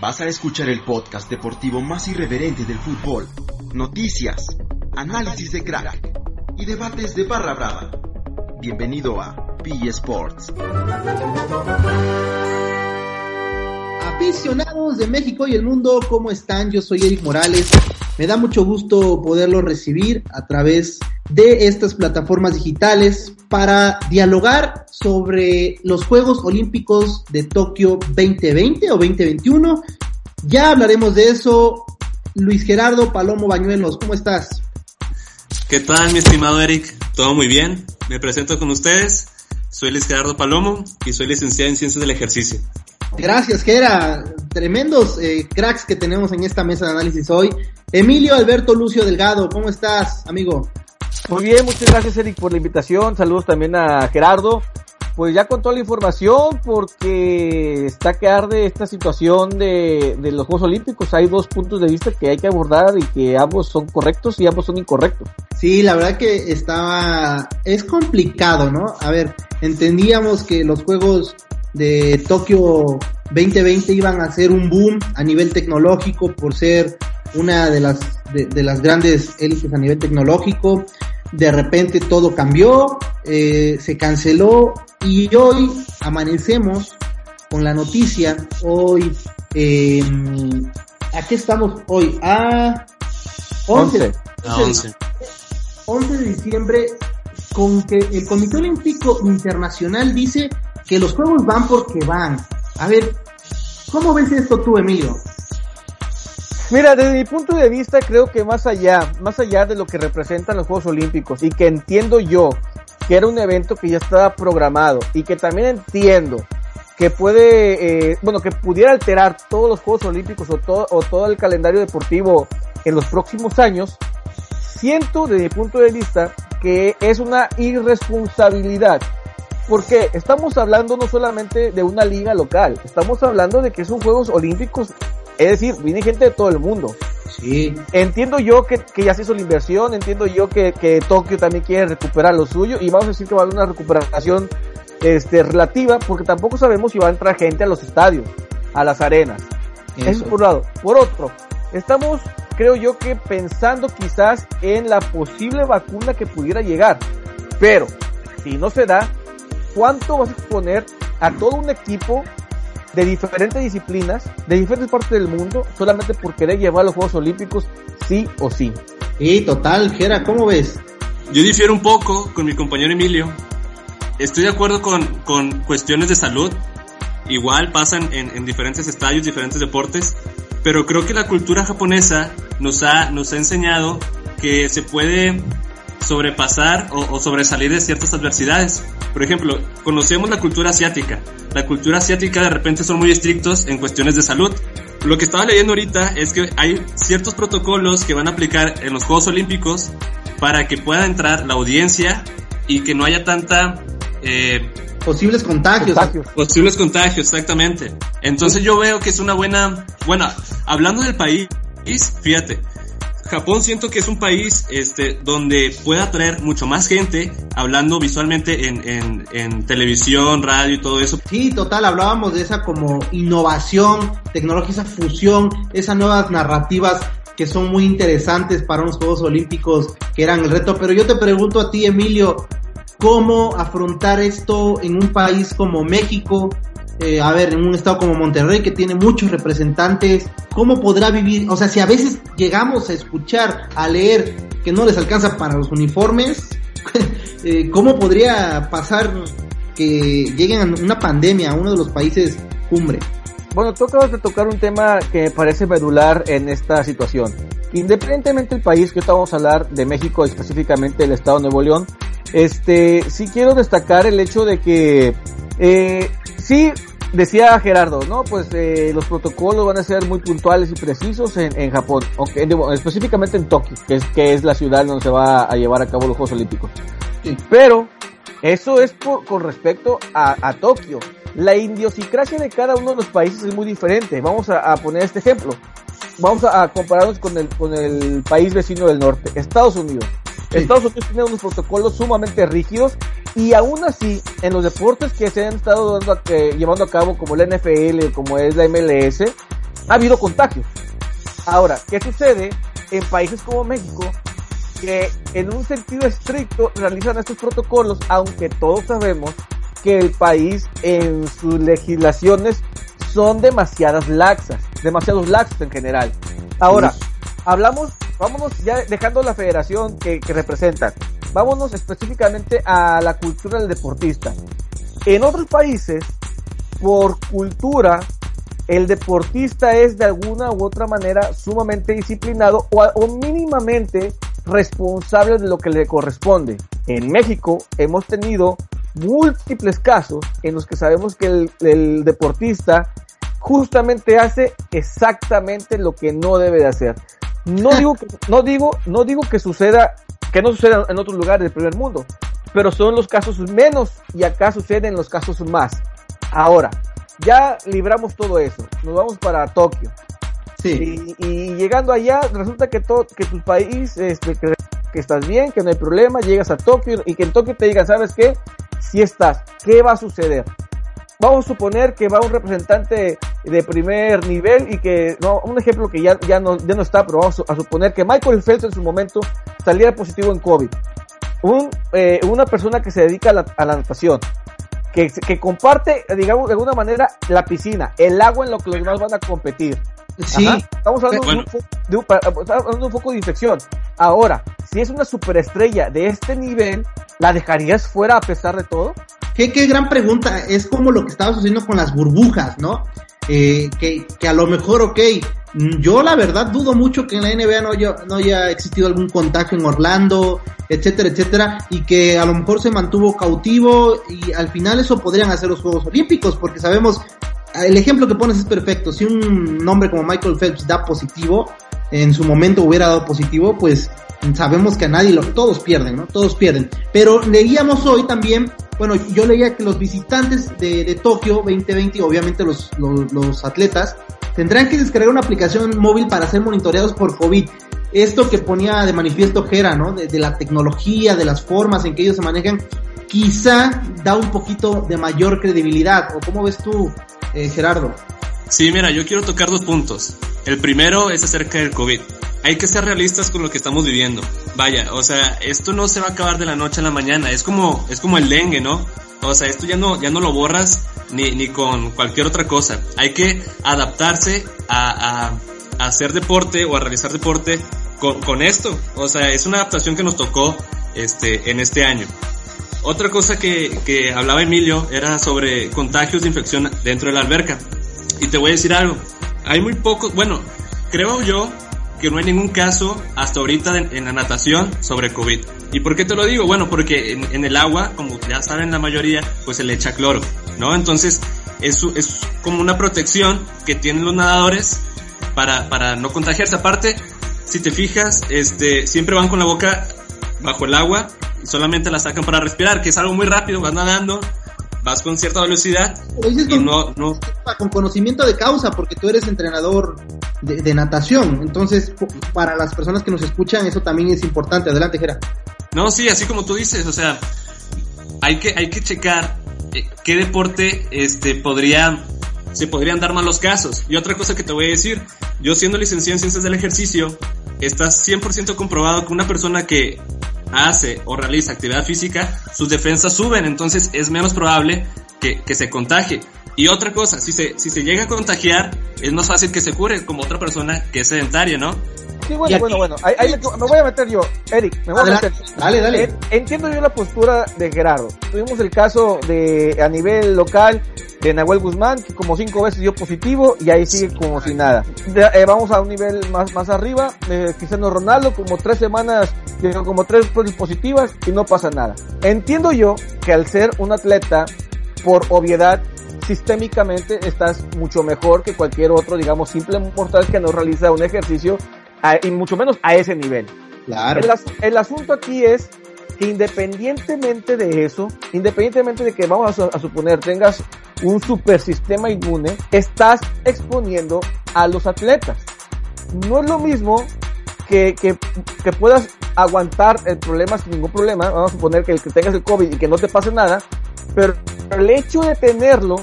Vas a escuchar el podcast deportivo más irreverente del fútbol. Noticias, análisis de crack y debates de barra brava. Bienvenido a P Sports. Aficionados de México y el mundo, ¿cómo están? Yo soy Eric Morales. Me da mucho gusto poderlo recibir a través de estas plataformas digitales para dialogar sobre los Juegos Olímpicos de Tokio 2020 o 2021. Ya hablaremos de eso. Luis Gerardo Palomo Bañuelos, ¿cómo estás? ¿Qué tal, mi estimado Eric? Todo muy bien. Me presento con ustedes. Soy Luis Gerardo Palomo y soy licenciado en Ciencias del Ejercicio. Gracias, Gera. Tremendos eh, cracks que tenemos en esta mesa de análisis hoy. Emilio Alberto Lucio Delgado, ¿cómo estás, amigo? Muy bien, muchas gracias, Eric, por la invitación. Saludos también a Gerardo. Pues ya con toda la información, porque está que arde esta situación de, de los Juegos Olímpicos. Hay dos puntos de vista que hay que abordar y que ambos son correctos y ambos son incorrectos. Sí, la verdad que estaba, es complicado, ¿no? A ver, entendíamos que los Juegos de Tokio 2020 iban a ser un boom a nivel tecnológico por ser una de las, de, las grandes élites a nivel tecnológico. De repente todo cambió, eh, se canceló y hoy amanecemos con la noticia, hoy, eh, ¿a qué estamos hoy? A 11. 11. 11 de diciembre, con que el Comité Olímpico Internacional dice que los juegos van porque van. A ver, ¿cómo ves esto tú, Emilio? Mira, desde mi punto de vista creo que más allá, más allá de lo que representan los Juegos Olímpicos y que entiendo yo que era un evento que ya estaba programado y que también entiendo que puede, eh, bueno, que pudiera alterar todos los Juegos Olímpicos o todo, o todo el calendario deportivo en los próximos años, siento desde mi punto de vista que es una irresponsabilidad porque estamos hablando no solamente de una liga local, estamos hablando de que son Juegos Olímpicos, es decir, viene gente de todo el mundo. Sí. Entiendo yo que, que ya se hizo la inversión, entiendo yo que, que Tokio también quiere recuperar lo suyo y vamos a decir que va a haber una recuperación este, relativa porque tampoco sabemos si va a entrar gente a los estadios, a las arenas. Eso, Eso por un lado. Por otro, estamos, creo yo que pensando quizás en la posible vacuna que pudiera llegar. Pero, si no se da, ¿cuánto vas a exponer a todo un equipo de diferentes disciplinas, de diferentes partes del mundo, solamente por querer llevar los Juegos Olímpicos, sí o sí? Sí, total, Gera, ¿cómo ves? Yo difiero un poco con mi compañero Emilio. Estoy de acuerdo con, con cuestiones de salud. Igual pasan en, en diferentes estadios, diferentes deportes. Pero creo que la cultura japonesa nos ha, nos ha enseñado que se puede sobrepasar o, o, sobresalir de ciertas adversidades. Por ejemplo, conocemos la cultura asiática. La cultura asiática de repente son muy estrictos en cuestiones de salud. Lo que estaba leyendo ahorita es que hay ciertos protocolos que van a aplicar en los Juegos Olímpicos para que pueda entrar la audiencia y que no haya tanta... Eh, posibles contagios. contagios. Posibles contagios, exactamente. Entonces yo veo que es una buena... Bueno, hablando del país, fíjate, Japón siento que es un país este, donde puede atraer mucho más gente hablando visualmente en, en, en, televisión, radio y todo eso. Sí, total, hablábamos de esa como innovación tecnológica, esa fusión, esas nuevas narrativas que son muy interesantes para unos Juegos Olímpicos que eran el reto. Pero yo te pregunto a ti, Emilio, ¿cómo afrontar esto en un país como México? Eh, a ver, en un estado como Monterrey que tiene muchos representantes, ¿cómo podrá vivir? O sea, si a veces llegamos a escuchar, a leer que no les alcanza para los uniformes, eh, ¿cómo podría pasar que lleguen a una pandemia a uno de los países cumbre? Bueno, tú acabas de tocar un tema que me parece medular en esta situación. Independientemente del país, que estamos a hablar de México, específicamente el estado de Nuevo León, este, sí quiero destacar el hecho de que, eh, sí, decía Gerardo, ¿no? Pues eh, los protocolos van a ser muy puntuales y precisos en, en Japón, okay, específicamente en Tokio, que es, que es la ciudad donde se va a llevar a cabo los Juegos Olímpicos. Sí. Pero, eso es por, con respecto a, a Tokio. La idiosincrasia de cada uno de los países es muy diferente. Vamos a, a poner este ejemplo. Vamos a, a, compararnos con el, con el país vecino del norte, Estados Unidos. Sí. Estados Unidos tiene unos protocolos sumamente rígidos y aún así, en los deportes que se han estado dando eh, llevando a cabo como la NFL, como es la MLS, ha habido contagios. Ahora, ¿qué sucede en países como México que en un sentido estricto realizan estos protocolos, aunque todos sabemos que el país en sus legislaciones son demasiadas laxas, demasiados laxos en general. Ahora, hablamos, vámonos ya dejando la federación que, que representan, vámonos específicamente a la cultura del deportista. En otros países, por cultura, el deportista es de alguna u otra manera sumamente disciplinado o, mínimamente responsable de lo que le corresponde. En México hemos tenido múltiples casos en los que sabemos que el, el deportista justamente hace exactamente lo que no debe de hacer. No digo que, no digo, no digo que suceda, que no suceda en otros lugares del primer mundo, pero son los casos menos y acá suceden los casos más. Ahora, ya libramos todo eso, nos vamos para Tokio. Sí. Y, y llegando allá, resulta que todo, que tu país, este, que, que, estás bien, que no hay problema, llegas a Tokio y que en Tokio te digan, ¿sabes qué? Si estás, ¿qué va a suceder? Vamos a suponer que va un representante de primer nivel y que, no, un ejemplo que ya, ya, no, ya no está, pero vamos a suponer que Michael Phelps en su momento saliera positivo en COVID. Un, eh, una persona que se dedica a la, a la natación, que, que, comparte, digamos, de alguna manera, la piscina, el agua en lo que los demás van a competir. Sí. Ajá. Estamos hablando, bueno. de un, de un, hablando de un foco de infección. Ahora, si es una superestrella de este nivel, ¿la dejarías fuera a pesar de todo? Qué, qué gran pregunta. Es como lo que estaba sucediendo con las burbujas, ¿no? Eh, que, que a lo mejor, ok, yo la verdad dudo mucho que en la NBA no haya, no haya existido algún contagio en Orlando, etcétera, etcétera, y que a lo mejor se mantuvo cautivo y al final eso podrían hacer los Juegos Olímpicos, porque sabemos, el ejemplo que pones es perfecto, si un hombre como Michael Phelps da positivo, en su momento hubiera dado positivo, pues sabemos que a nadie, lo, todos pierden, ¿no? Todos pierden. Pero leíamos hoy también, bueno, yo leía que los visitantes de, de Tokio 2020, obviamente los, los, atletas, tendrán que descargar una aplicación móvil para ser monitoreados por COVID. Esto que ponía de manifiesto Jera, ¿no? De, de, la tecnología, de las formas en que ellos se manejan, quizá da un poquito de mayor credibilidad. ¿O cómo ves tú, eh, Gerardo? Sí, mira, yo quiero tocar dos puntos. El primero es acerca del COVID. Hay que ser realistas con lo que estamos viviendo. Vaya, o sea, esto no se va a acabar de la noche a la mañana. Es como, es como el dengue, ¿no? O sea, esto ya no, ya no lo borras ni, ni con cualquier otra cosa. Hay que adaptarse a, a, a hacer deporte o a realizar deporte con, con, esto. O sea, es una adaptación que nos tocó este, en este año. Otra cosa que, que hablaba Emilio era sobre contagios de infección dentro de la alberca. Y te voy a decir algo. Hay muy pocos, bueno, creo yo que no hay ningún caso hasta ahorita en, la natación sobre COVID. ¿Y por qué te lo digo? Bueno, porque en, el agua, como ya saben la mayoría, pues se le echa cloro, ¿no? Entonces, es, es como una protección que tienen los nadadores para, para no contagiarse. Aparte, si te fijas, este, siempre van con la boca bajo el agua y solamente la sacan para respirar, que es algo muy rápido, vas nadando, vas con cierta velocidad y con, no, no... con conocimiento de causa, porque tú eres entrenador de, de, natación. Entonces, para las personas que nos escuchan, eso también es importante. Adelante, Gera. No, sí, así como tú dices, o sea, hay que, hay que checar eh, qué deporte este podría se podrían dar malos casos. Y otra cosa que te voy a decir, yo siendo licenciado en ciencias del ejercicio, está 100% comprobado que una persona que hace o realiza actividad física, sus defensas suben, entonces es menos probable que, que se contagie. Y otra cosa, si se, si se llega a contagiar, es más fácil que se cure como otra persona que es sedentaria, ¿no? Sí, bueno, bueno, bueno. Ahí, ahí me, voy a meter yo, Eric, me voy Adelante. a meter. Dale, dale. Entiendo yo la postura de Gerardo. Tuvimos el caso de, a nivel local, de Nahuel Guzmán, que como cinco veces dio positivo y ahí sigue como si nada. De, eh, vamos a un nivel más, más arriba, eh, Cristiano Ronaldo, como tres semanas, como tres pruebas positivas y no pasa nada. Entiendo yo que al ser un atleta, por obviedad, sistémicamente estás mucho mejor que cualquier otro, digamos, simple mortal que no realiza un ejercicio a, y mucho menos a ese nivel. Claro. El, el, asunto aquí es que independientemente de eso, independientemente de que vamos a, suponer tengas un super sistema inmune, estás exponiendo a los atletas. No es lo mismo que, que, que puedas aguantar el problema sin ningún problema, vamos a suponer que, que tengas el COVID y que no te pase nada, pero el hecho de tenerlo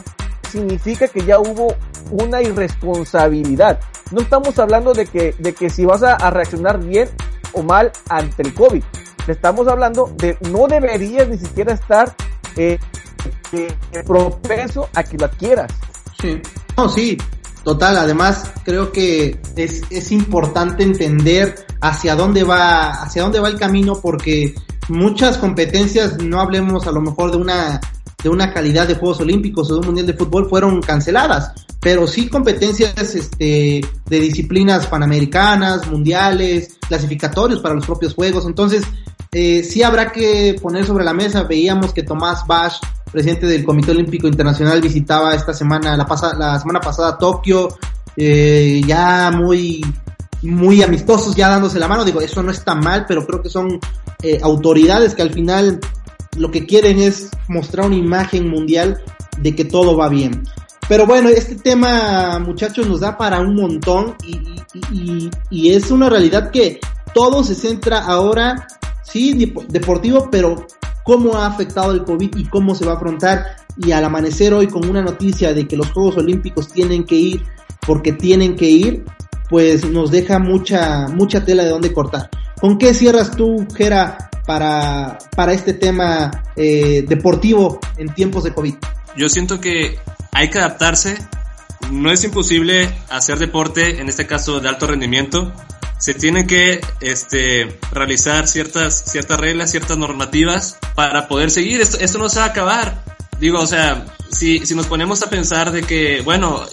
significa que ya hubo una irresponsabilidad. No estamos hablando de que, de que si vas a, reaccionar bien o mal ante el COVID. Estamos hablando de no deberías ni siquiera estar eh, eh, propenso a que lo adquieras. Sí. No, sí, total. Además, creo que es, es importante entender hacia dónde va, hacia dónde va el camino, porque muchas competencias, no hablemos a lo mejor de una de una calidad de Juegos Olímpicos o de un Mundial de Fútbol fueron canceladas, pero sí competencias este, de disciplinas panamericanas, mundiales, clasificatorios para los propios Juegos. Entonces, eh, sí habrá que poner sobre la mesa. Veíamos que Tomás Bach, presidente del Comité Olímpico Internacional, visitaba esta semana, la, pasada la semana pasada Tokio, eh, ya muy muy amistosos, ya dándose la mano. Digo, eso no está mal, pero creo que son eh, autoridades que al final lo que quieren es mostrar una imagen mundial de que todo va bien. Pero bueno, este tema, muchachos, nos da para un montón y, y, es una realidad que todo se centra ahora, sí, deportivo, pero cómo ha afectado el COVID y cómo se va a afrontar. Y al amanecer hoy con una noticia de que los Juegos Olímpicos tienen que ir porque tienen que ir, pues nos deja mucha, mucha tela de dónde cortar. ¿Con qué cierras tú, Gera, para, para este tema eh, deportivo en tiempos de COVID? Yo siento que hay que adaptarse. No es imposible hacer deporte, en este caso de alto rendimiento. Se tienen que este, realizar ciertas, ciertas reglas, ciertas normativas para poder seguir. Esto, esto no se va a acabar. Digo, o sea, si, si nos ponemos a pensar de que, bueno,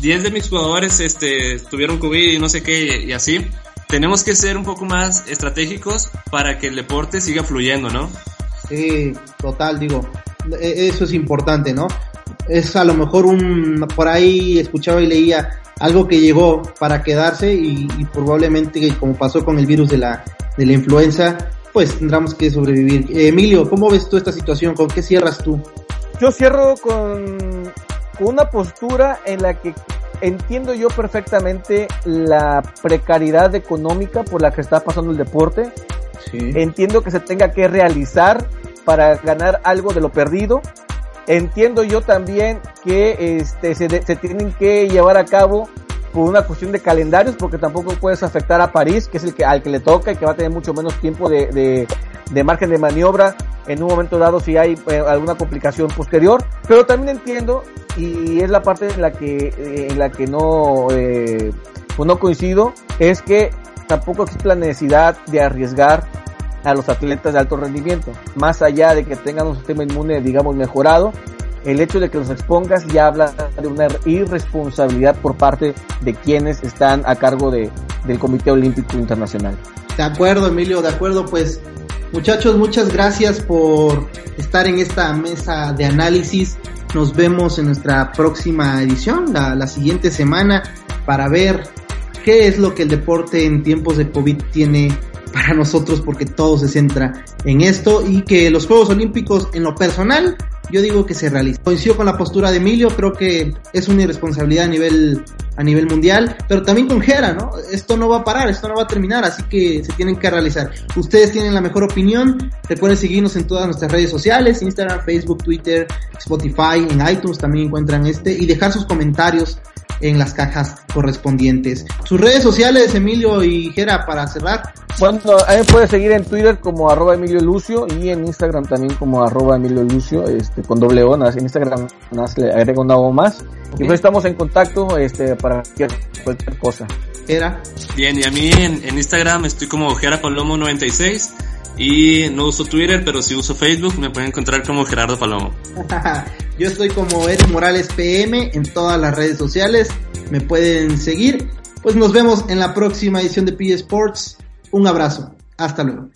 10 de mis jugadores este, tuvieron COVID y no sé qué y así, tenemos que ser un poco más estratégicos para que el deporte siga fluyendo, ¿no? Sí, total, digo, e, eso es importante, ¿no? Es a lo mejor un, por ahí escuchaba y leía algo que llegó para quedarse y, probablemente como pasó con el virus de la, de la influenza, pues tendremos que sobrevivir. Emilio, ¿cómo ves tú esta situación? ¿Con qué cierras tú? Yo cierro con, con una postura en la que entiendo yo perfectamente la precariedad económica por la que está pasando el deporte. Entiendo que se tenga que realizar para ganar algo de lo perdido. Entiendo yo también que este, se, tienen que llevar a cabo por una cuestión de calendarios, porque tampoco puedes afectar a París, que es el que al que le toca y que va a tener mucho menos tiempo de, de, margen de maniobra en un momento dado si hay eh, alguna complicación posterior. Pero también entiendo y es la parte en la que eh, en la que no eh, pues no coincido es que tampoco existe la necesidad de arriesgar a los atletas de alto rendimiento más allá de que tengan un sistema inmune digamos mejorado el hecho de que los expongas ya habla de una irresponsabilidad por parte de quienes están a cargo de, del Comité Olímpico Internacional. De acuerdo, Emilio, de acuerdo, pues muchachos, muchas gracias por estar en esta mesa de análisis. Nos vemos en nuestra próxima edición, la, la siguiente semana, para ver qué es lo que el deporte en tiempos de COVID tiene para nosotros, porque todo se centra en esto y que los Juegos Olímpicos en lo personal yo digo que se realiza. Coincido con la postura de Emilio, creo que es una irresponsabilidad a nivel, a nivel mundial, pero también con Gera, ¿no? Esto no va a parar, esto no va a terminar, así que se tienen que realizar. Ustedes tienen la mejor opinión, recuerden seguirnos en todas nuestras redes sociales, Instagram, Facebook, Twitter, Spotify, en iTunes también encuentran este, y dejar sus comentarios en las cajas correspondientes. Sus redes sociales, Emilio y Gera, para cerrar. Bueno, ahí puede seguir en Twitter como arroba Emilio Lucio y en Instagram también como arroba Emilio Lucio, este, con doble O, en Instagram le agrego una O más. Y pues estamos en contacto este, para cualquier, cosa. Gera. Bien, y a mí en, en Instagram estoy como Gera Palomo 96 y no uso Twitter, pero si uso Facebook me pueden encontrar como Gerardo Palomo. Yo estoy como Eric Morales PM en todas las redes sociales. Me pueden seguir. Pues nos vemos en la próxima edición de P Sports. Un abrazo. Hasta luego.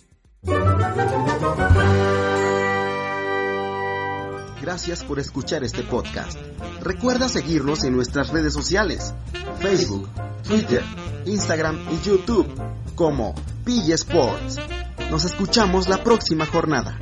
Gracias por escuchar este podcast. Recuerda seguirnos en nuestras redes sociales, Facebook, Twitter, Instagram y YouTube como P Sports. Nos escuchamos la próxima jornada.